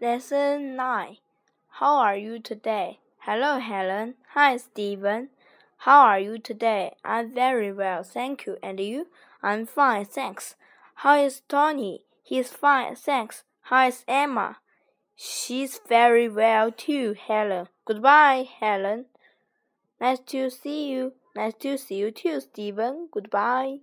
Lesson 9 How are you today? Hello, Helen. Hi, Stephen. How are you today? I'm very well, thank you. And you? I'm fine, thanks. How is Tony? He's fine, thanks. How is Emma? She's very well too, Helen. Goodbye, Helen. Nice to see you. Nice to see you too, Stephen. Goodbye.